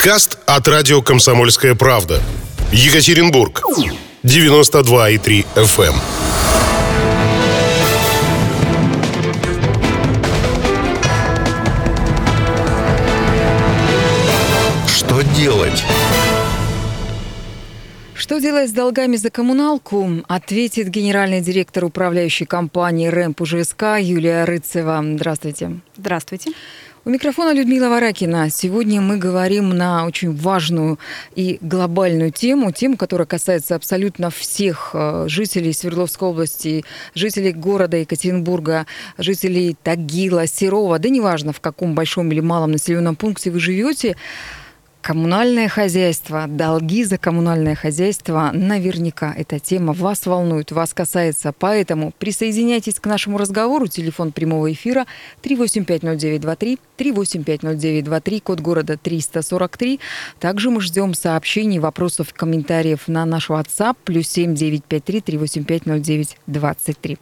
Подкаст от радио «Комсомольская правда». Екатеринбург. 92,3 FM. эм. Что делать? Что делать с долгами за коммуналку, ответит генеральный директор управляющей компании РЭМП УЖСК Юлия Рыцева. Здравствуйте. Здравствуйте. У микрофона Людмила Варакина. Сегодня мы говорим на очень важную и глобальную тему, тему, которая касается абсолютно всех э, жителей Свердловской области, жителей города Екатеринбурга, жителей Тагила, Серова, да неважно, в каком большом или малом населенном пункте вы живете. Коммунальное хозяйство, долги за коммунальное хозяйство, наверняка эта тема вас волнует, вас касается. Поэтому присоединяйтесь к нашему разговору. Телефон прямого эфира 3850923, 3850923, код города 343. Также мы ждем сообщений, вопросов, комментариев на наш WhatsApp плюс 7953 3850923.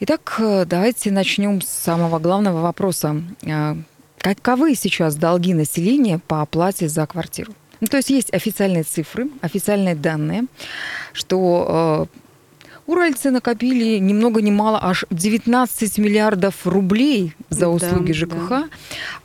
Итак, э, давайте начнем с самого главного вопроса. Каковы сейчас долги населения по оплате за квартиру? Ну, то есть есть официальные цифры, официальные данные, что э, уральцы накопили ни много ни мало аж 19 миллиардов рублей за услуги да, ЖКХ, да.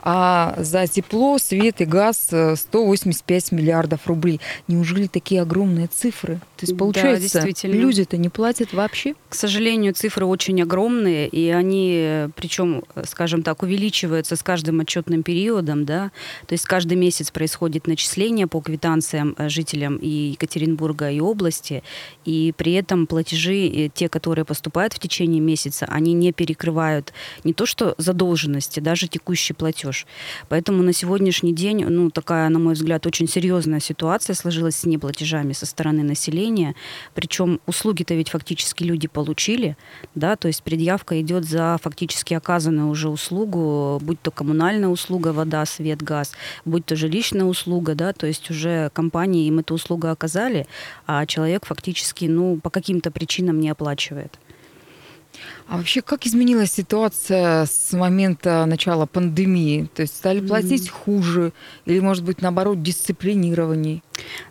а за тепло, свет и газ 185 э, миллиардов рублей. Неужели такие огромные цифры? То есть, получается, да, люди-то не платят вообще? К сожалению, цифры очень огромные, и они, причем, скажем так, увеличиваются с каждым отчетным периодом, да, то есть каждый месяц происходит начисление по квитанциям э, жителям и Екатеринбурга, и области, и при этом платежи, те, которые поступают в течение месяца, они не перекрывают не то что задолженности, даже текущий платеж. Поэтому на сегодняшний день, ну, такая, на мой взгляд, очень серьезная ситуация сложилась с неплатежами со стороны населения. Причем услуги-то ведь фактически люди получили, да, то есть предъявка идет за фактически оказанную уже услугу, будь то коммунальная услуга, вода, свет, газ, будь то жилищная услуга, да, то есть уже компании им эту услугу оказали, а человек фактически, ну, по каким-то причинам не оплачивает. А вообще, как изменилась ситуация с момента начала пандемии? То есть стали платить mm-hmm. хуже или, может быть, наоборот, дисциплинированней?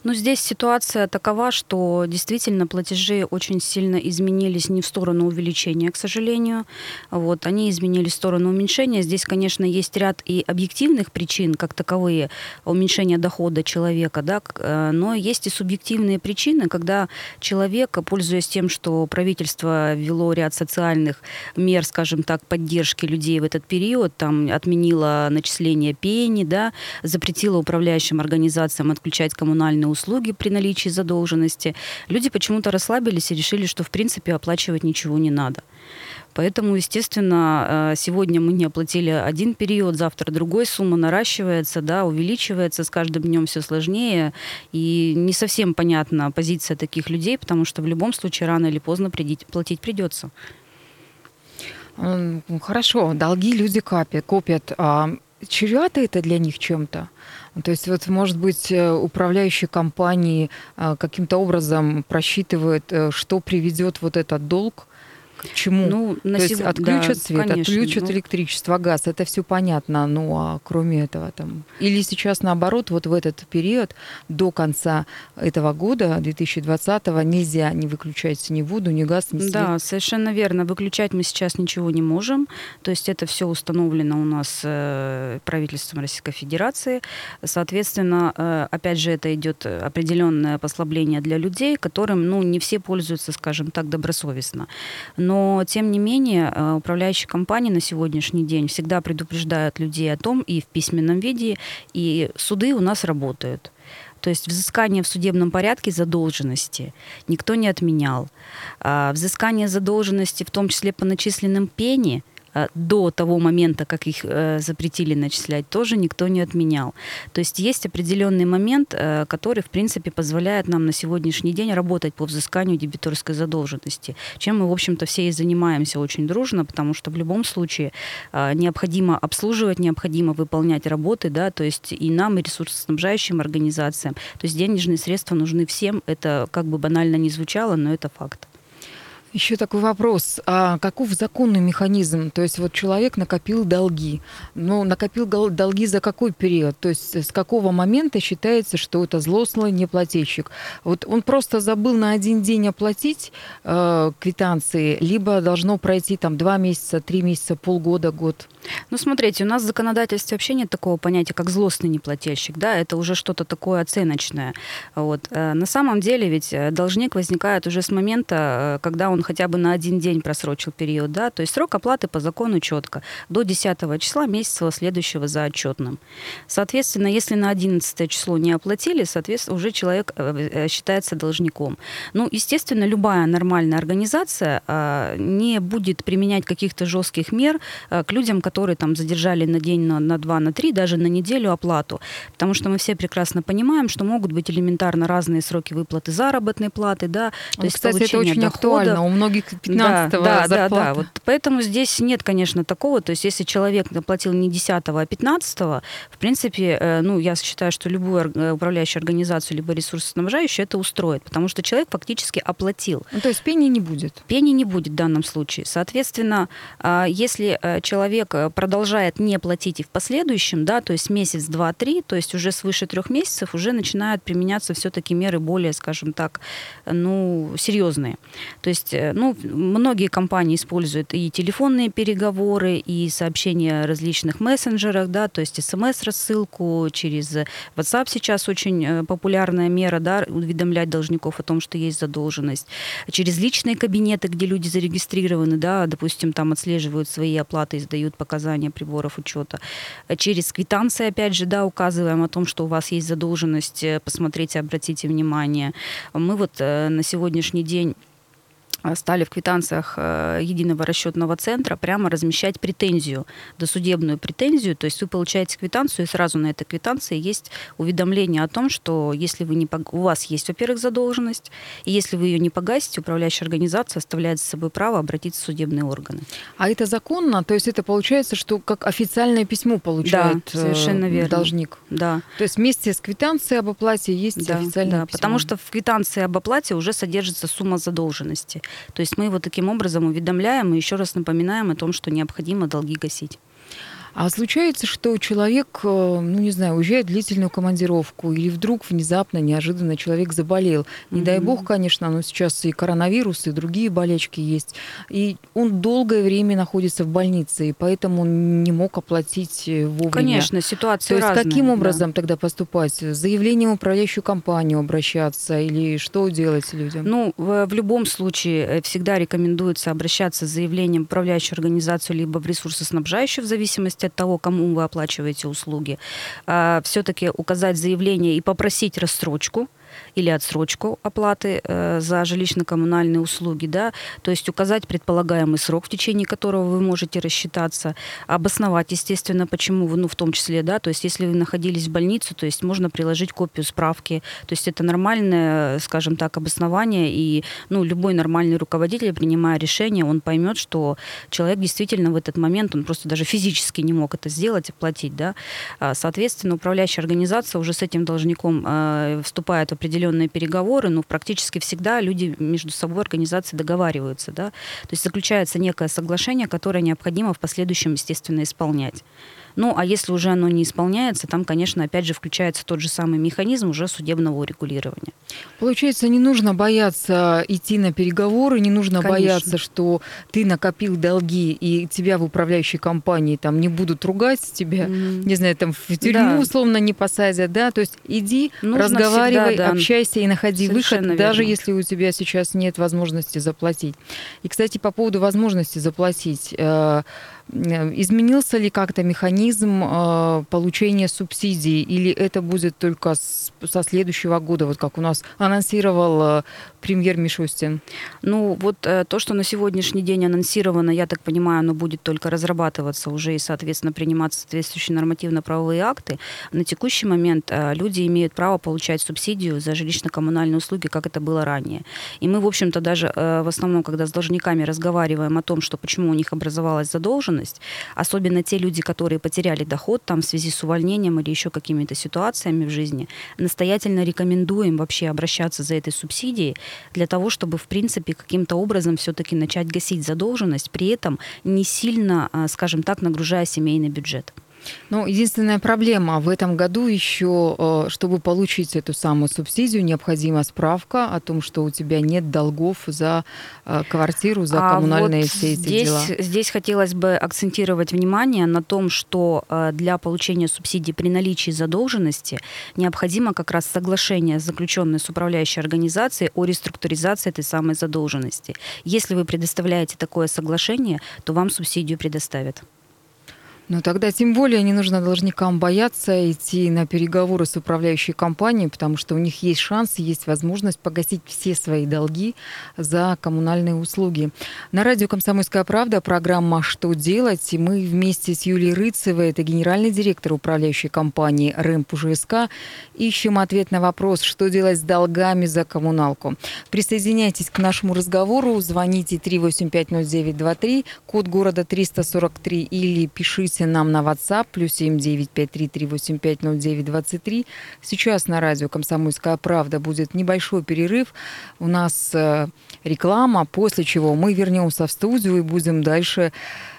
Ну, здесь ситуация такова, что действительно платежи очень сильно изменились не в сторону увеличения, к сожалению. Вот, они изменились в сторону уменьшения. Здесь, конечно, есть ряд и объективных причин, как таковые, уменьшения дохода человека, да, э, но есть и субъективные причины, когда человек, пользуясь тем, что правительство ввело ряд социальных мер, скажем так, поддержки людей в этот период, там отменило начисление пени, да, запретило управляющим организациям отключать коммунальные коммунальные услуги при наличии задолженности, люди почему-то расслабились и решили, что в принципе оплачивать ничего не надо. Поэтому, естественно, э, сегодня мы не оплатили один период, завтра другой, сумма наращивается, да, увеличивается, с каждым днем все сложнее. И не совсем понятна позиция таких людей, потому что в любом случае рано или поздно платить придется. Хорошо, долги люди копят. копят. А чревато это для них чем-то? То есть вот, может быть, э, управляющие компании э, каким-то образом просчитывают, э, что приведет вот этот долг к чему? Ну, на То сего... есть отключат да, свет, конечно, отключат ну... электричество, газ, это все понятно. Ну а кроме этого там. Или сейчас наоборот, вот в этот период до конца этого года, 2020-го, нельзя не выключать ни воду, ни газ, ни свет. Да, совершенно верно. Выключать мы сейчас ничего не можем. То есть это все установлено у нас э, правительством Российской Федерации. Соответственно, э, опять же, это идет определенное послабление для людей, которым ну, не все пользуются, скажем так, добросовестно. Но, тем не менее, э, управляющие компании на сегодняшний день всегда предупреждают людей о том и в письменном виде, и суды у нас работают. То есть взыскание в судебном порядке задолженности никто не отменял. А взыскание задолженности, в том числе по начисленным пени – до того момента, как их э, запретили начислять, тоже никто не отменял. То есть есть определенный момент, э, который, в принципе, позволяет нам на сегодняшний день работать по взысканию дебиторской задолженности, чем мы, в общем-то, все и занимаемся очень дружно, потому что в любом случае необходимо обслуживать, необходимо выполнять работы, да, то есть и нам, и ресурсоснабжающим организациям. То есть денежные средства нужны всем, это как бы банально не звучало, но это факт. Еще такой вопрос. А каков законный механизм? То есть вот человек накопил долги. Но накопил долги за какой период? То есть с какого момента считается, что это злостный неплательщик? Вот он просто забыл на один день оплатить э, квитанции, либо должно пройти там два месяца, три месяца, полгода, год? Ну, смотрите, у нас в законодательстве вообще нет такого понятия, как злостный неплательщик, да, это уже что-то такое оценочное. Вот. Э, на самом деле ведь э, должник возникает уже с момента, когда он хотя бы на один день просрочил период, да, то есть срок оплаты по закону четко, до 10 числа месяца следующего за отчетным. Соответственно, если на 11 число не оплатили, соответственно, уже человек э, э, считается должником. Ну, естественно, любая нормальная организация не будет применять каких-то жестких мер э, к людям, которые там задержали на день, на, на два, на три, даже на неделю оплату. Потому что мы все прекрасно понимаем, что могут быть элементарно разные сроки выплаты заработной платы, да, то ну, есть кстати, это очень дохода. актуально. У многих 15 да, да, да, да. Вот поэтому здесь нет, конечно, такого. То есть если человек заплатил не 10 а 15 в принципе, э, ну, я считаю, что любую э, управляющую организацию либо ресурсоснабжающую это устроит, потому что человек фактически оплатил. Ну, то есть пени не будет? Пени не будет в данном случае. Соответственно, а, если э, человек продолжает не платить и в последующем, да, то есть месяц, два, три, то есть уже свыше трех месяцев уже начинают применяться все-таки меры более, скажем так, ну, серьезные. То есть, ну, многие компании используют и телефонные переговоры, и сообщения в различных мессенджерах, да, то есть смс-рассылку через WhatsApp сейчас очень э, популярная мера, да, уведомлять должников о том, что есть задолженность. Через личные кабинеты, где люди зарегистрированы, да, допустим, там отслеживают свои оплаты и сдают показания приборов учета. Через квитанции, опять же, да, указываем о том, что у вас есть задолженность, э, посмотрите, обратите внимание. Мы вот э, на сегодняшний день стали в квитанциях э, единого расчетного центра прямо размещать претензию, досудебную претензию. То есть вы получаете квитанцию, и сразу на этой квитанции есть уведомление о том, что если вы не, у вас есть, во-первых, задолженность, и если вы ее не погасите, управляющая организация оставляет за собой право обратиться в судебные органы. А это законно? То есть это получается, что как официальное письмо получает да, совершенно верно. должник? Да. То есть вместе с квитанцией об оплате есть да, официальное да, письмо? потому что в квитанции об оплате уже содержится сумма задолженности. То есть мы его таким образом уведомляем и еще раз напоминаем о том, что необходимо долги гасить. А случается, что человек, э, ну не знаю, уезжает в длительную командировку, или вдруг внезапно, неожиданно человек заболел. Не mm-hmm. дай бог, конечно, но сейчас и коронавирус, и другие болячки есть. И он долгое время находится в больнице, и поэтому он не мог оплатить э, вовремя. Конечно, ситуация То есть разная, каким образом да. тогда поступать? С заявлением в управляющую компанию обращаться или что делать людям? Ну, в, в любом случае э, всегда рекомендуется обращаться с заявлением в управляющую организацию либо в ресурсоснабжающую в зависимости от того, кому вы оплачиваете услуги, а, все-таки указать заявление и попросить рассрочку или отсрочку оплаты э, за жилищно-коммунальные услуги, да, то есть указать предполагаемый срок, в течение которого вы можете рассчитаться, обосновать, естественно, почему вы, ну, в том числе, да, то есть если вы находились в больнице, то есть можно приложить копию справки, то есть это нормальное, скажем так, обоснование, и, ну, любой нормальный руководитель, принимая решение, он поймет, что человек действительно в этот момент, он просто даже физически не мог это сделать, оплатить, да, а, соответственно, управляющая организация уже с этим должником э, вступает в определенные переговоры, но практически всегда люди между собой, организации договариваются. Да? То есть заключается некое соглашение, которое необходимо в последующем, естественно, исполнять. Ну, а если уже оно не исполняется, там, конечно, опять же включается тот же самый механизм уже судебного урегулирования. Получается, не нужно бояться идти на переговоры, не нужно конечно. бояться, что ты накопил долги, и тебя в управляющей компании там не будут ругать тебя, mm-hmm. не знаю, там в тюрьму да. условно не посадят, да, то есть иди, нужно разговаривай, всегда, да. общайся и находи Совершенно выход, верно. даже если у тебя сейчас нет возможности заплатить. И, кстати, по поводу возможности заплатить, Э, изменился ли как-то механизм э, получения субсидий, или это будет только со следующего года, вот как у нас анонсировал э, премьер Мишустин? Ну, вот то, что на сегодняшний день анонсировано, я так понимаю, оно будет только разрабатываться уже и, соответственно, приниматься соответствующие нормативно-правовые акты. На текущий момент люди имеют право получать субсидию за жилищно-коммунальные услуги, как это было ранее. И мы, в общем-то, даже в основном, когда с должниками разговариваем о том, что почему у них образовалась задолженность, особенно те люди, которые потеряли доход там в связи с увольнением или еще какими-то ситуациями в жизни, настоятельно рекомендуем вообще обращаться за этой субсидией для того, чтобы, в принципе, каким-то образом все-таки начать гасить задолженность, при этом не сильно, а, скажем так, нагружая семейный бюджет. Ну, единственная проблема в этом году еще, э, чтобы получить эту самую субсидию, необходима справка о том, что у тебя нет долгов за э, квартиру, за а коммунальные вот все эти здесь, дела. Здесь хотелось бы акцентировать внимание на том, что э, для получения субсидии при наличии задолженности необходимо как раз соглашение, заключенное с управляющей организацией о реструктуризации этой самой задолженности. Если вы предоставляете такое соглашение, то вам субсидию предоставят. Ну тогда тем более не нужно должникам бояться идти на переговоры с управляющей компанией, потому что у них есть шанс, есть возможность погасить все свои долги за коммунальные услуги. На радио «Комсомольская правда» программа «Что делать?» и мы вместе с Юлией Рыцевой, это генеральный директор управляющей компании РЭМП УЖСК, ищем ответ на вопрос, что делать с долгами за коммуналку. Присоединяйтесь к нашему разговору, звоните 3850923, код города 343 или пишите Пишите нам на WhatsApp плюс 7953-385-0923. Сейчас на радио «Комсомольская правда» будет небольшой перерыв. У нас э, реклама, после чего мы вернемся в студию и будем дальше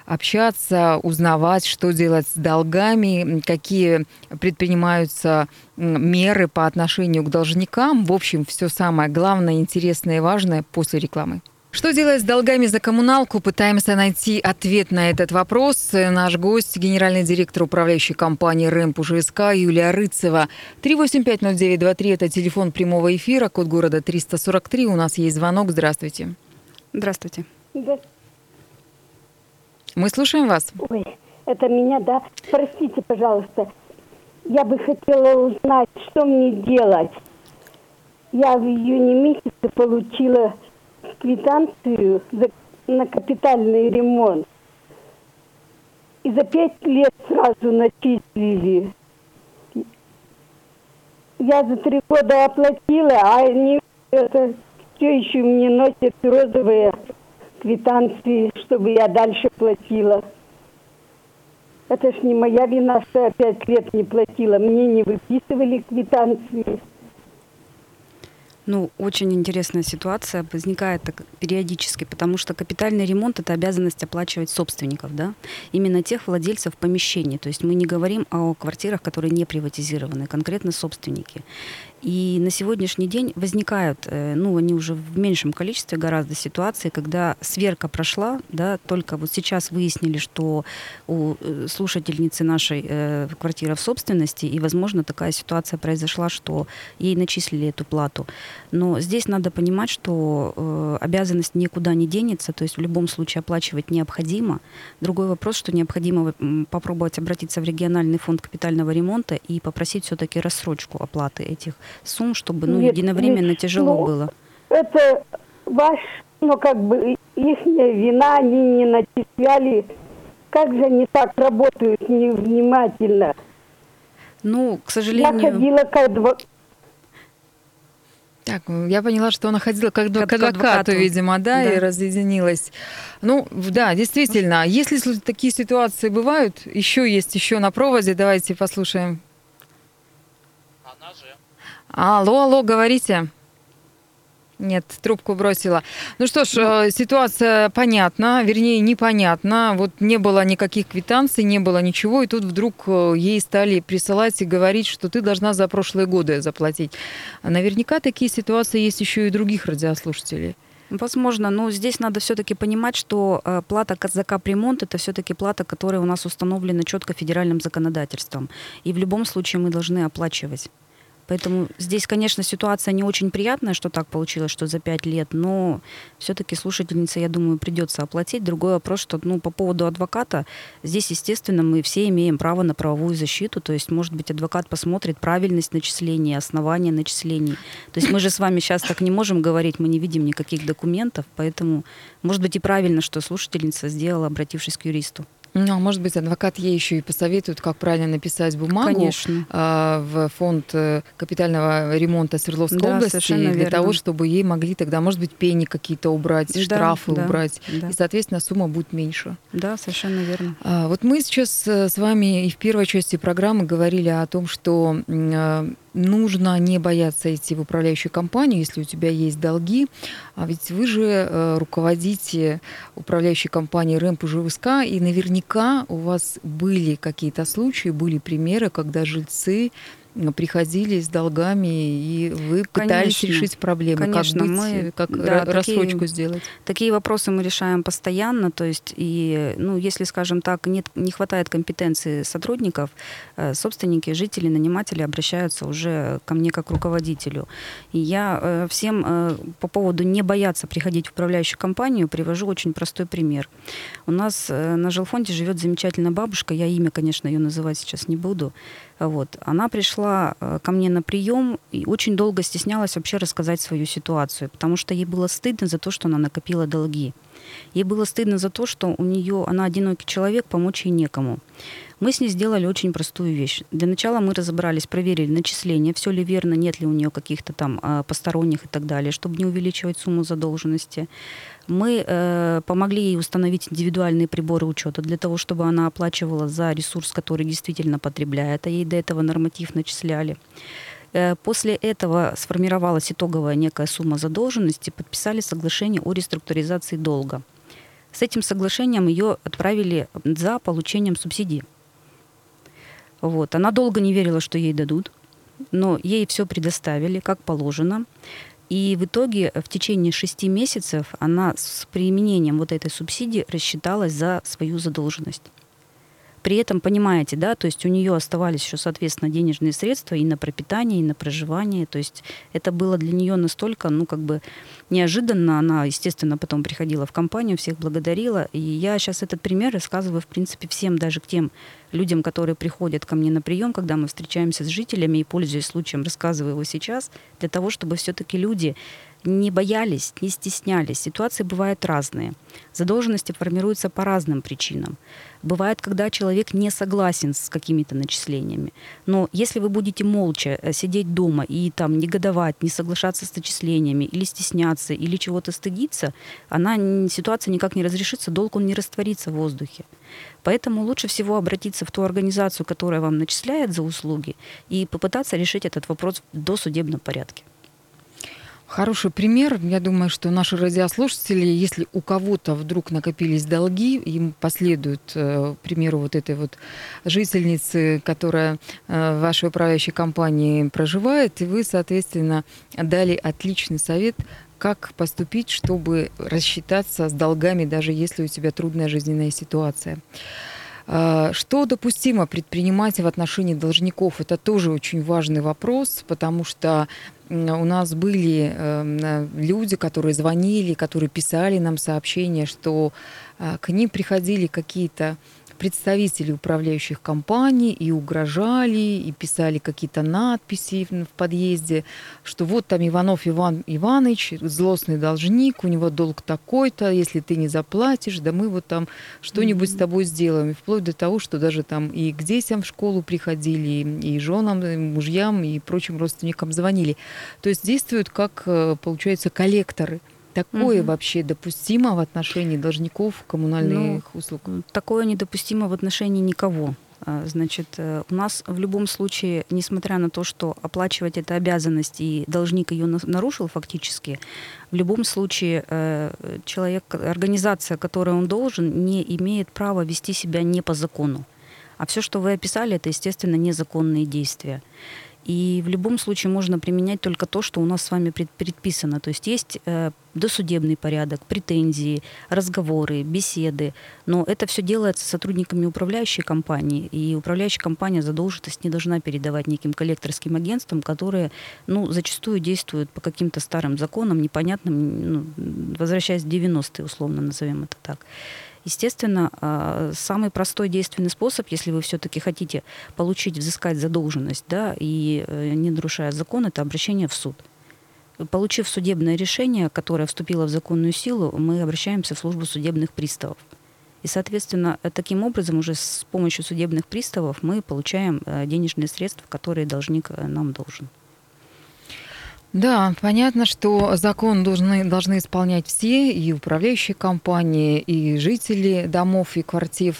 общаться, узнавать, что делать с долгами, какие предпринимаются меры по отношению к должникам. В общем, все самое главное, интересное и важное после рекламы. Что делать с долгами за коммуналку? Пытаемся найти ответ на этот вопрос. Наш гость, генеральный директор управляющей компании РЭМП УЖСК Юлия Рыцева. 3850923 – это телефон прямого эфира, код города 343. У нас есть звонок. Здравствуйте. Здравствуйте. Да. Мы слушаем вас. Ой, это меня, да? Простите, пожалуйста. Я бы хотела узнать, что мне делать. Я в июне месяце получила квитанцию за, на капитальный ремонт. И за пять лет сразу начислили. Я за три года оплатила, а они это все еще мне носят розовые квитанции, чтобы я дальше платила. Это ж не моя вина, что я пять лет не платила. Мне не выписывали квитанции. Ну, очень интересная ситуация возникает так периодически, потому что капитальный ремонт – это обязанность оплачивать собственников, да, именно тех владельцев помещений. То есть мы не говорим о квартирах, которые не приватизированы, конкретно собственники. И на сегодняшний день возникают, э, ну, они уже в меньшем количестве гораздо ситуации, когда сверка прошла, да, только вот сейчас выяснили, что у э, слушательницы нашей э, квартира в собственности, и, возможно, такая ситуация произошла, что ей начислили эту плату. Но здесь надо понимать, что э, обязанность никуда не денется, то есть в любом случае оплачивать необходимо. Другой вопрос, что необходимо попробовать обратиться в региональный фонд капитального ремонта и попросить все-таки рассрочку оплаты этих сумм, чтобы ну, нет, единовременно нет, тяжело ну, было? Это ваш, ну как бы их вина, они не начисляли. Как же они так работают невнимательно? Ну, к сожалению... Я ходила к адвокату. Так, я поняла, что она ходила как, как к адвокату, адвокату, видимо, да, да, и разъединилась. Ну, да, действительно, если такие ситуации бывают, еще есть еще на проводе, давайте послушаем Алло, алло, говорите. Нет, трубку бросила. Ну что ж, э, ситуация понятна, вернее, непонятна. Вот не было никаких квитанций, не было ничего, и тут вдруг э, ей стали присылать и говорить, что ты должна за прошлые годы заплатить. Наверняка такие ситуации есть еще и других радиослушателей. Возможно, но здесь надо все-таки понимать, что э, плата за капремонт это все-таки плата, которая у нас установлена четко федеральным законодательством. И в любом случае мы должны оплачивать. Поэтому здесь, конечно, ситуация не очень приятная, что так получилось, что за пять лет, но все-таки слушательница, я думаю, придется оплатить. Другой вопрос, что ну, по поводу адвоката, здесь, естественно, мы все имеем право на правовую защиту, то есть, может быть, адвокат посмотрит правильность начисления, основания начислений. То есть мы же с вами сейчас так не можем говорить, мы не видим никаких документов, поэтому, может быть, и правильно, что слушательница сделала, обратившись к юристу. Ну, а может быть, адвокат ей еще и посоветует, как правильно написать бумагу Конечно. а, в фонд э, капитального ремонта Свердловской Да, области для верно. того, чтобы ей могли тогда, может быть, пени какие-то убрать, Да, штрафы да, убрать, да. и, соответственно, сумма будет меньше. Да, совершенно верно. А, Вот мы сейчас э, с вами и в первой части программы говорили о том, что э, нужно не бояться идти в управляющую компанию, если у тебя есть долги. А ведь вы же э, руководите управляющей компанией РЭМП и ЖВСК, и наверняка у вас были какие-то случаи, были примеры, когда жильцы приходили с долгами, и вы пытались Конечно. решить проблемы. Конечно, как быть, мы, э, как да, ра- такие- рассрочку сделать. Такие вопросы мы решаем постоянно, то есть и, ну, если, скажем так, нет, не хватает компетенции сотрудников, э, собственники, жители, наниматели обращаются уже ко мне как руководителю. И я э, всем э, по поводу не бояться приходить в управляющую компанию привожу очень простой пример. У нас э, на жилфонде живет замечательная бабушка, я имя, конечно, ее называть сейчас не буду. Вот. Она пришла э, ко мне на прием и очень долго стеснялась вообще рассказать свою ситуацию, потому что ей было стыдно за то, что она накопила долги. Ей было стыдно за то, что у нее она одинокий человек, помочь ей некому. Мы с ней сделали очень простую вещь. Для начала мы разобрались, проверили начисления, все ли верно, нет ли у нее каких-то там а, посторонних и так далее, чтобы не увеличивать сумму задолженности. Мы э, помогли ей установить индивидуальные приборы учета для того, чтобы она оплачивала за ресурс, который действительно потребляет, а ей до этого норматив начисляли. Э, После этого сформировалась итоговая некая сумма задолженности, подписали соглашение о реструктуризации долга. С этим соглашением ее отправили за получением субсидий. Вот. Она долго не верила, что ей дадут, но ей все предоставили, как положено. И в итоге в течение шести месяцев она с применением вот этой субсидии рассчиталась за свою задолженность. При этом, понимаете, да, то есть у нее оставались еще, соответственно, денежные средства и на пропитание, и на проживание. То есть это было для нее настолько, ну, как бы неожиданно. Она, естественно, потом приходила в компанию, всех благодарила. И я сейчас этот пример рассказываю, в принципе, всем, даже к тем людям, которые приходят ко мне на прием, когда мы встречаемся с жителями, и, пользуясь случаем, рассказываю его сейчас, для того, чтобы все-таки люди не боялись, не стеснялись. Ситуации бывают разные. Задолженности формируются по разным причинам. Бывает, когда человек не согласен с какими-то начислениями. Но если вы будете молча э, сидеть дома и там негодовать, не соглашаться с начислениями, или стесняться, или чего-то стыдиться, она, ситуация никак не разрешится, долг он не растворится в воздухе. Поэтому лучше всего обратиться в ту организацию, которая вам начисляет за услуги, и попытаться решить этот вопрос в досудебном порядке. Хороший пример. Я думаю, что наши радиослушатели, если у кого-то вдруг накопились долги, им последуют э, примеру вот этой вот жительницы, которая э, в вашей управляющей компании проживает, и вы, соответственно, дали отличный совет, как поступить, чтобы рассчитаться с долгами, даже если у тебя трудная жизненная ситуация. А, Что допустимо предпринимать в отношении должников? Это тоже очень важный вопрос, потому что у нас были эм, э, люди, которые звонили, которые писали нам сообщения, что а, к ним приходили какие-то представители управляющих компаний и угрожали, и писали какие-то надписи в подъезде, что вот там Иванов Иван Иванович, злостный должник, у него долг такой-то, если ты не заплатишь, да мы вот там что-нибудь с тобой сделаем. И вплоть до того, что даже там и к детям в школу приходили, и и женам, и мужьям, и прочим родственникам звонили. То есть действуют как, э, получается, коллекторы. Такое Мгм. вообще допустимо в отношении должников коммунальных услуг? Такое недопустимо в отношении никого. А, Значит, э, у нас в любом случае, несмотря на то, что оплачивать это обязанность и должник ее на- нарушил фактически, в любом случае э, человек, организация, которой он должен, не имеет права вести себя не по закону. А все, что вы описали, это, естественно, незаконные действия. И в любом случае можно применять только то, что у нас с вами пред- предписано. То есть есть э, досудебный порядок, претензии, разговоры, беседы. Но это все делается сотрудниками управляющей компании. И управляющая компания задолженность не должна передавать неким коллекторским агентствам, которые ну, зачастую действуют по каким-то старым законам, непонятным, ну, возвращаясь в 90-е, условно назовем это так. Естественно, а, самый простой действенный способ, если вы все-таки хотите получить, взыскать задолженность, да, и э, не нарушая закон, это обращение в суд. Получив судебное решение, которое вступило в законную силу, мы обращаемся в службу судебных приставов. И, соответственно, таким образом уже с помощью судебных приставов мы получаем э, денежные средства, которые должник э, нам должен. Да, понятно, что закон должны, должны исполнять все, и управляющие компании, и жители домов и квартир.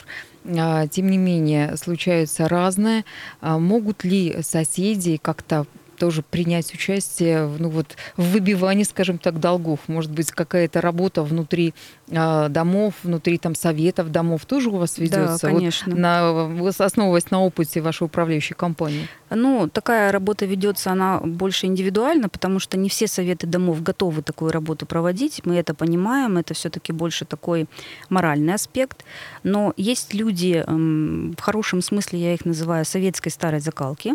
А, тем не менее, случаются разное. А могут ли соседи как-то тоже принять участие ну, вот, в выбивании, скажем так, долгов? Может быть, какая-то работа внутри э, домов, внутри там, советов домов тоже у вас ведется? Да, конечно. Вот на, основываясь на опыте вашей управляющей компании? Ну, такая работа ведется, она больше индивидуально, потому что не все советы домов готовы такую работу проводить. Мы это понимаем, это все-таки больше такой моральный аспект. Но есть люди, в хорошем смысле я их называю советской старой закалки,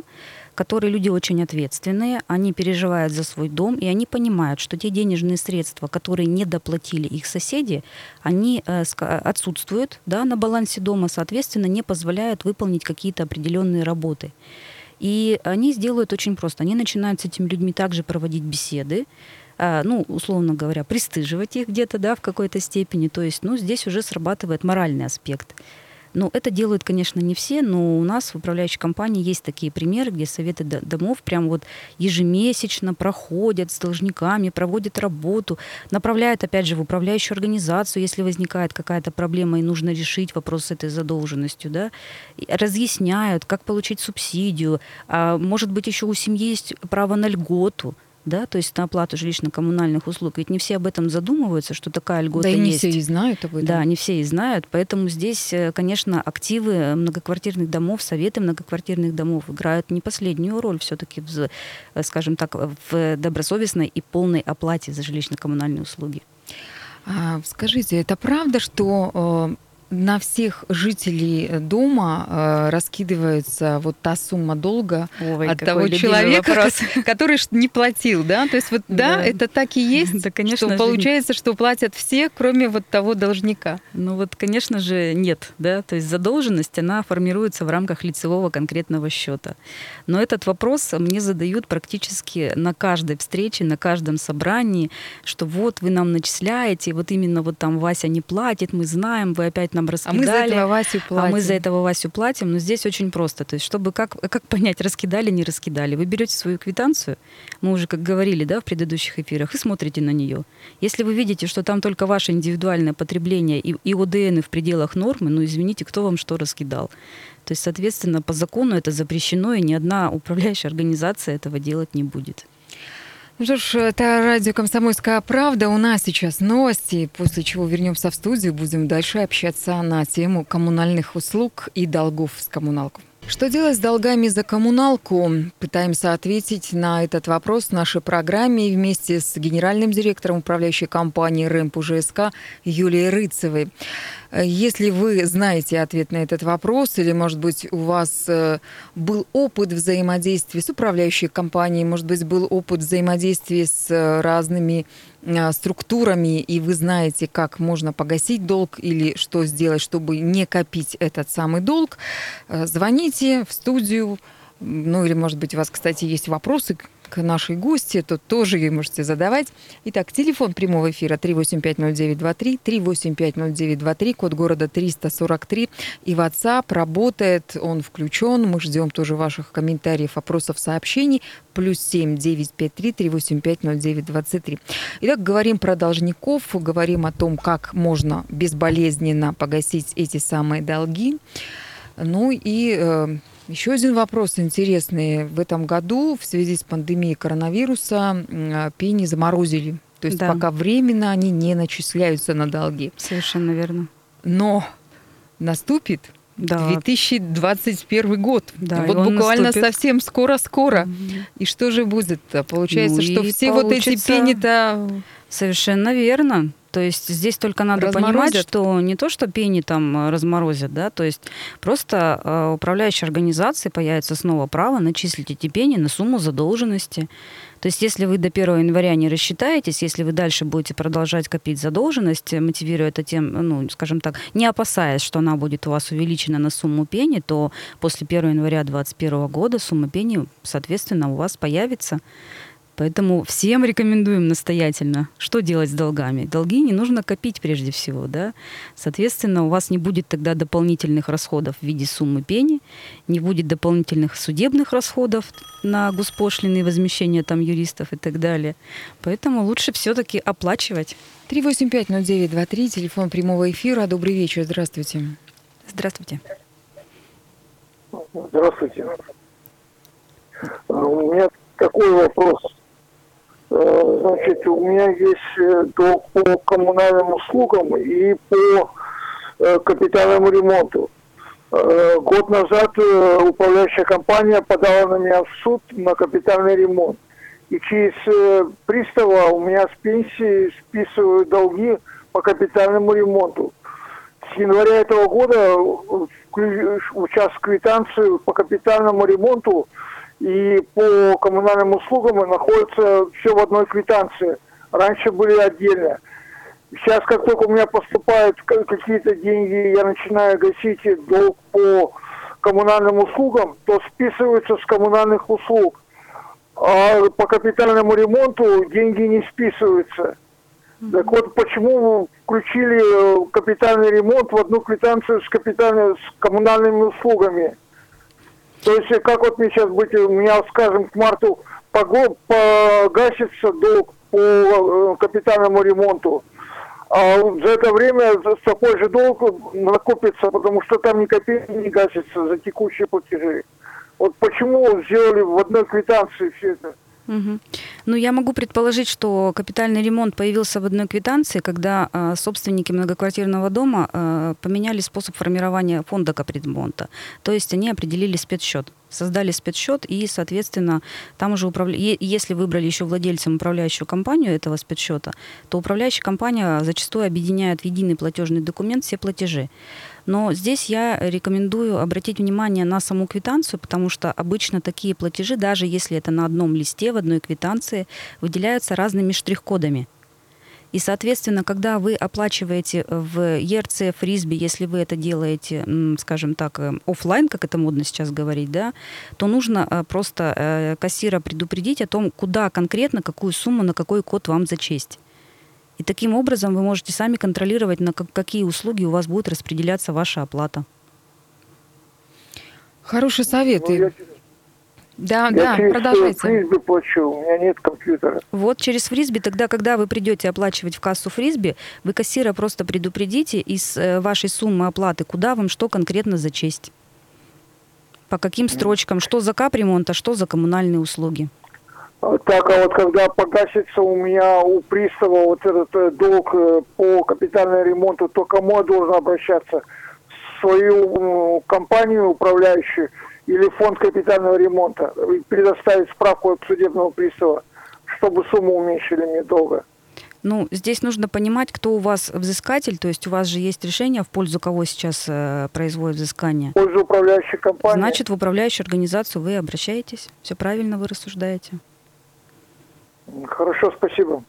которые люди очень ответственные, они переживают за свой дом, и они понимают, что те денежные средства, которые не доплатили их соседи, они э, отсутствуют да, на балансе дома, соответственно, не позволяют выполнить какие-то определенные работы. И они сделают очень просто. Они начинают с этими людьми также проводить беседы, э, ну, условно говоря, пристыживать их где-то, да, в какой-то степени. То есть, ну, здесь уже срабатывает моральный аспект. Ну, это делают, конечно, не все, но у нас в управляющей компании есть такие примеры, где советы домов прям вот ежемесячно проходят с должниками, проводят работу, направляют, опять же, в управляющую организацию, если возникает какая-то проблема и нужно решить вопрос с этой задолженностью, да, разъясняют, как получить субсидию, а может быть, еще у семьи есть право на льготу, да, то есть на оплату жилищно-коммунальных услуг. Ведь не все об этом задумываются, что такая льгота есть. Да и не есть. все и знают об этом. Да, не все и знают, поэтому здесь, э, конечно, активы многоквартирных домов, советы многоквартирных домов играют не последнюю роль все-таки, в, э, скажем так, в добросовестной и полной оплате за жилищно-коммунальные услуги. А, скажите, это правда, что э, на всех жителей дома э, раскидывается вот та сумма долга Ой, от того человека, который не платил, да? То есть вот да, да это так и есть, да, конечно что получается, что платят все, кроме вот того должника. Ну вот, конечно же, нет, да, то есть задолженность, она формируется в рамках лицевого конкретного счета. Но этот вопрос мне задают практически на каждой встрече, на каждом собрании, что вот вы нам начисляете, вот именно вот там Вася не платит, мы знаем, вы опять нам нам раскидали. А мы за этого Васю платим. А мы за этого Васю платим. Но здесь очень просто. То есть, чтобы как, как понять, раскидали, не раскидали. Вы берете свою квитанцию, мы уже как говорили да, в предыдущих эфирах, и смотрите на нее. Если вы видите, что там только ваше индивидуальное потребление и, и ОДН в пределах нормы, ну извините, кто вам что раскидал. То есть, соответственно, по закону это запрещено, и ни одна управляющая организация этого делать не будет. Ну что ж, это радио «Комсомольская правда». У нас сейчас новости, после чего вернемся в студию, будем дальше общаться на тему коммунальных услуг и долгов с коммуналкой. Что делать с долгами за коммуналку? Пытаемся ответить на этот вопрос в нашей программе вместе с генеральным директором управляющей компании РЭМП УЖСК Юлией Рыцевой. Если вы знаете ответ на этот вопрос, или, может быть, у вас э, был опыт взаимодействия с управляющей компанией, может быть, был опыт взаимодействия с э, разными э, структурами, и вы знаете, как можно погасить долг или что сделать, чтобы не копить этот самый долг, звоните в студию. Ну или, может быть, у вас, кстати, есть вопросы к нашей гости, то тоже ей можете задавать. Итак, телефон прямого эфира 3850923, 3850923, код города 343. И WhatsApp работает, он включен. Мы ждем тоже ваших комментариев, вопросов, сообщений. Плюс 7 953 385 0923. Итак, говорим про должников, говорим о том, как можно безболезненно погасить эти самые долги. Ну и э, еще один вопрос интересный. В этом году в связи с пандемией коронавируса пени заморозили. То есть да. пока временно они не начисляются на долги. Совершенно верно. Но наступит да. 2021 год. Да, вот буквально наступит. совсем скоро-скоро. И что же будет-то? Получается, ну, что все вот эти пени-то... Совершенно верно. То есть здесь только надо понимать, что не то, что пени там э, разморозят, да, то есть просто э, управляющей организации появится снова право начислить эти пени на сумму задолженности. То есть если вы до 1 января не рассчитаетесь, если вы дальше будете продолжать копить задолженность, мотивируя это тем, ну, скажем так, не опасаясь, что она будет у вас увеличена на сумму пени, то после 1 января 2021 года сумма пени, соответственно, у вас появится. Поэтому всем рекомендуем настоятельно, что делать с долгами. Долги не нужно копить прежде всего, да. Соответственно, у вас не будет тогда дополнительных расходов в виде суммы пени, не будет дополнительных судебных расходов на госпошлины, возмещение там юристов и так далее. Поэтому лучше все-таки оплачивать. 3850923, телефон прямого эфира. Добрый вечер, здравствуйте. Здравствуйте. Здравствуйте. У меня такой вопрос. Э, значит, у меня есть э, долг по коммунальным услугам и по э, капитальному ремонту. Год назад управляющая компания подала на меня в суд на капитальный ремонт. И через пристава у меня с пенсии списывают долги по капитальному ремонту. С января этого года участок квитанции по капитальному ремонту и по коммунальным услугам находятся все в одной квитанции. Раньше были отдельно. Сейчас, как только у меня поступают какие-то деньги, я начинаю гасить долг по коммунальным услугам, то списываются с коммунальных услуг. А по капитальному ремонту деньги не списываются. Так вот, почему включили капитальный ремонт в одну квитанцию с, капитальной, с коммунальными услугами? То есть, как вот мне сейчас быть, у меня, скажем, к марту погасится долг по э, капитальному ремонту, а за это время такой же долг накопится, потому что там ни копейки не гасится за текущие платежи. Вот почему сделали в одной квитанции все это? Угу. Ну, я могу предположить, что капитальный ремонт появился в одной квитанции, когда э, собственники многоквартирного дома э, поменяли способ формирования фонда капремонта. То есть они определили спецсчет создали спецсчет, и, соответственно, там уже управля... если выбрали еще владельцем управляющую компанию этого спецсчета, то управляющая компания зачастую объединяет в единый платежный документ все платежи. Но здесь я рекомендую обратить внимание на саму квитанцию, потому что обычно такие платежи, даже если это на одном листе, в одной квитанции, выделяются разными штрих-кодами. И, соответственно, когда вы оплачиваете в ERC, фрисби, если вы это делаете, скажем так, э, офлайн, как это модно сейчас говорить, да, то нужно э, просто э, кассира предупредить о том, куда конкретно, какую сумму, на какой код вам зачесть. И таким образом вы можете сами контролировать, на какие услуги у вас будет распределяться ваша оплата. Хорошие советы. Ну, я да, я да, через продолжайте. фрисби плачу, у меня нет компьютера. Вот через фрисби, тогда, когда вы придете оплачивать в кассу фрисби, вы кассира просто предупредите из э, вашей суммы оплаты, куда вам что конкретно зачесть. По каким строчкам, что за капремонт, а что за коммунальные услуги. Так, а вот когда погасится у меня у пристава вот этот э, долг э, по капитальному ремонту, то кому я должен обращаться? В свою компанию управляющую или фонд капитального ремонта, предоставить справку от судебного пристава, чтобы сумму уменьшили мне долго. Ну, здесь нужно понимать, кто у вас взыскатель, то есть у вас же есть решение, в пользу кого сейчас э, производит взыскание. В пользу управляющей компании. Значит, в управляющую организацию вы обращаетесь. Все правильно вы рассуждаете. Хорошо, спасибо.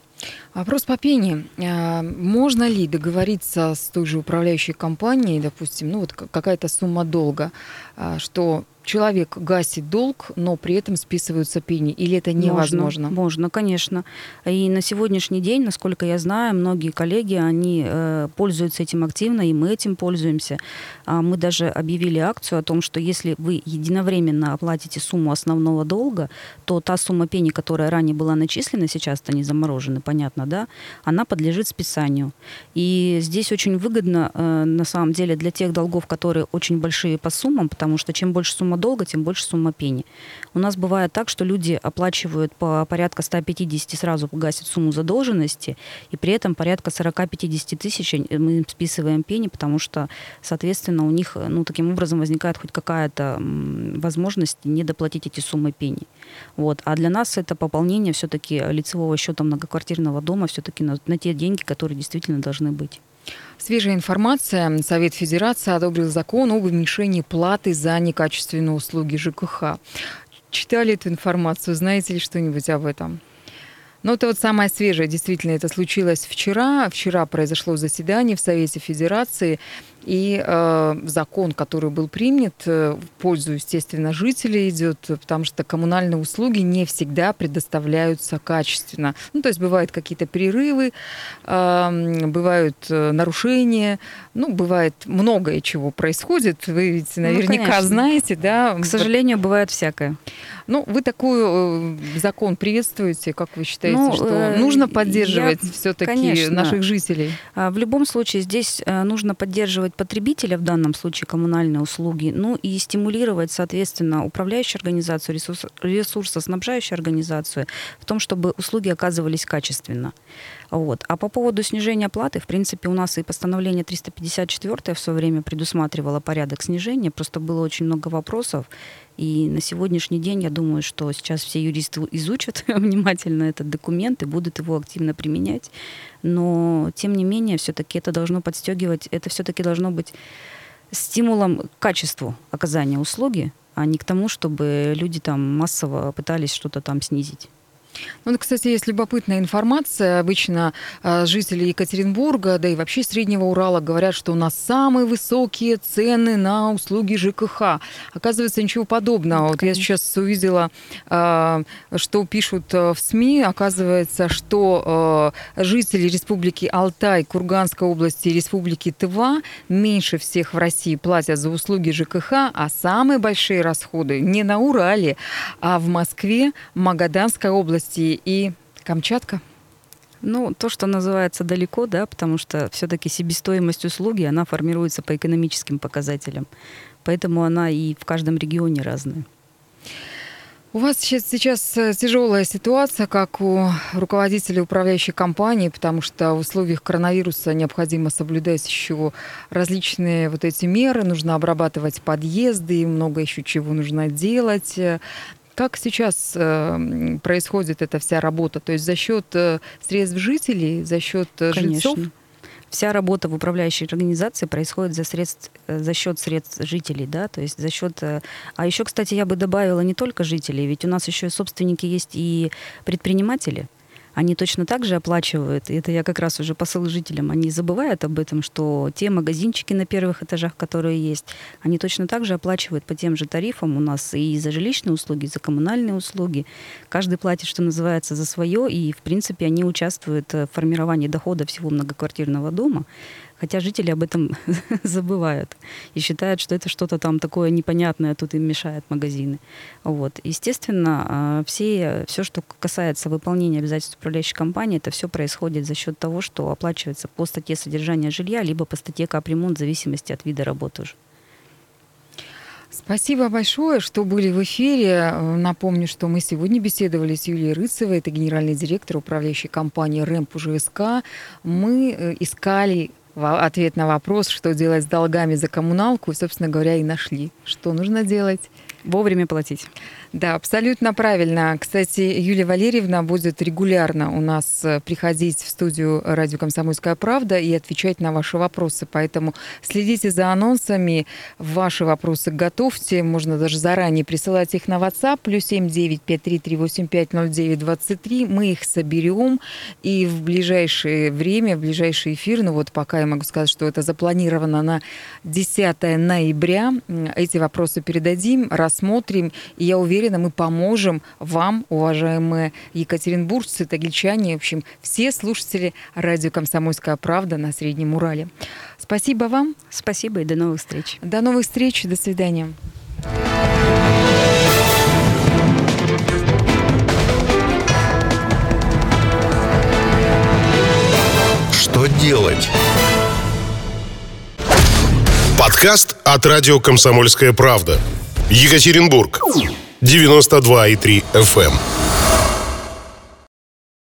Вопрос по пене. А, можно ли договориться с той же управляющей компанией, допустим, ну вот какая-то сумма долга, а, что человек гасит долг, но при этом списываются пени? Или это невозможно? Можно, можно, конечно. И на сегодняшний день, насколько я знаю, многие коллеги, они э, пользуются этим активно, и мы этим пользуемся. А мы даже объявили акцию о том, что если вы единовременно оплатите сумму основного долга, то та сумма пени, которая ранее была начислена, сейчас-то не заморожены, понятно, да, она подлежит списанию. И здесь очень выгодно, э, на самом деле, для тех долгов, которые очень большие по суммам, потому что чем больше сумма долга, тем больше сумма пени. У нас бывает так, что люди оплачивают по порядка 150 сразу погасят сумму задолженности, и при этом порядка 40-50 тысяч мы им списываем пени, потому что, соответственно, у них ну, таким образом возникает хоть какая-то возможность не доплатить эти суммы пени. Вот. А для нас это пополнение все-таки лицевого счета многоквартирного дома все-таки на, на те деньги, которые действительно должны быть. Свежая информация. Совет Федерации одобрил закон об уменьшении платы за некачественные услуги ЖКХ. Читали эту информацию? Знаете ли что-нибудь об этом? Ну, это вот самое свежее. Действительно, это случилось вчера. Вчера произошло заседание в Совете Федерации. И э, закон, который был принят, э, в пользу, естественно, жителей идет, потому что коммунальные услуги не всегда предоставляются качественно. Ну, то есть бывают какие-то перерывы, э, бывают нарушения, ну, бывает многое чего происходит. Вы ведь Ну, наверняка конечно. знаете, да? К сожалению, бывает всякое. Ну, вы такой э, закон приветствуете, как вы считаете, Ну, что э, нужно я- поддерживать все-таки конечно. наших жителей? А, В любом случае здесь э, нужно поддерживать потребителя, в данном случае коммунальные услуги, ну и стимулировать, соответственно, управляющую организацию, ресурс, ресурсоснабжающую организацию в том, чтобы услуги оказывались качественно. Вот. А по поводу снижения платы, в принципе, у нас и постановление 354 в свое время предусматривало порядок снижения, просто было очень много вопросов, и на сегодняшний день я думаю, что сейчас все юристы изучат внимательно этот документ и будут его активно применять. Но, тем не менее, все-таки это должно подстегивать, это все-таки должно быть стимулом к качеству оказания услуги, а не к тому, чтобы люди там массово пытались что-то там снизить. Ну, кстати, есть любопытная информация. Обычно э, жители Екатеринбурга, да и вообще Среднего Урала говорят, что у нас самые высокие цены на услуги ЖКХ. Оказывается, ничего подобного. Вот я сейчас увидела, э, что пишут э, в СМИ. Оказывается, что жители Республики Алтай, Курганской области и Республики Тыва меньше всех в России платят за услуги ЖКХ, а самые большие расходы не на Урале, а в Москве, Магаданской области и Камчатка. Ну, то, что называется далеко, да, потому что все-таки себестоимость услуги, она формируется по экономическим показателям. Поэтому она и в каждом регионе разная. У вас сейчас, сейчас э, тяжелая ситуация, как у руководителя управляющей компании, потому что в условиях коронавируса необходимо соблюдать еще различные вот эти меры, нужно обрабатывать подъезды, много еще чего нужно делать. Как сейчас э, происходит эта вся работа? То есть за счет э, средств жителей, за счет э, жильцов? Вся работа в управляющей организации происходит за, средств, э, за счет средств жителей, да, то есть за счет... э, А еще, кстати, я бы добавила не только жителей, ведь у нас еще и собственники есть и предприниматели. Они точно так же оплачивают, это я как раз уже посыл жителям, они забывают об этом, что те магазинчики на первых этажах, которые есть, они точно так же оплачивают по тем же тарифам у нас и за жилищные услуги, и за коммунальные услуги. Каждый платит, что называется, за свое, и, в принципе, они участвуют в формировании дохода всего многоквартирного дома. Хотя жители об этом забывают и считают, что это что-то там такое непонятное, тут им мешают магазины. Вот. Естественно, а, все, все, что касается выполнения обязательств управляющей компании, это все происходит за счет того, что оплачивается по статье содержания жилья, либо по статье капремонт в зависимости от вида работы уже. Спасибо большое, что были в эфире. Напомню, что мы сегодня беседовали с Юлией Рыцевой, это генеральный директор управляющей компании РЭМП УЖСК. Мы э, искали ответ на вопрос, что делать с долгами за коммуналку, собственно говоря, и нашли. Что нужно делать? Вовремя платить. Да, абсолютно правильно. Кстати, Юлия Валерьевна будет регулярно у нас э, приходить в студию радио «Комсомольская правда» и отвечать на ваши вопросы. Поэтому следите за анонсами, ваши вопросы готовьте. Можно даже заранее присылать их на WhatsApp. Плюс 7953-385-09-23. Мы их соберем. И в ближайшее время, в ближайший эфир, ну вот пока я могу сказать, что это запланировано на 10 ноября, эти вопросы передадим, рассмотрим. И я уверена, мы поможем вам, уважаемые екатеринбуржцы, тагильчане, в общем, все слушатели радио «Комсомольская правда» на Среднем Урале. Спасибо вам. Спасибо и до новых встреч. До новых встреч. До свидания. Что делать? Подкаст от радио «Комсомольская правда». Екатеринбург. 92,3 FM.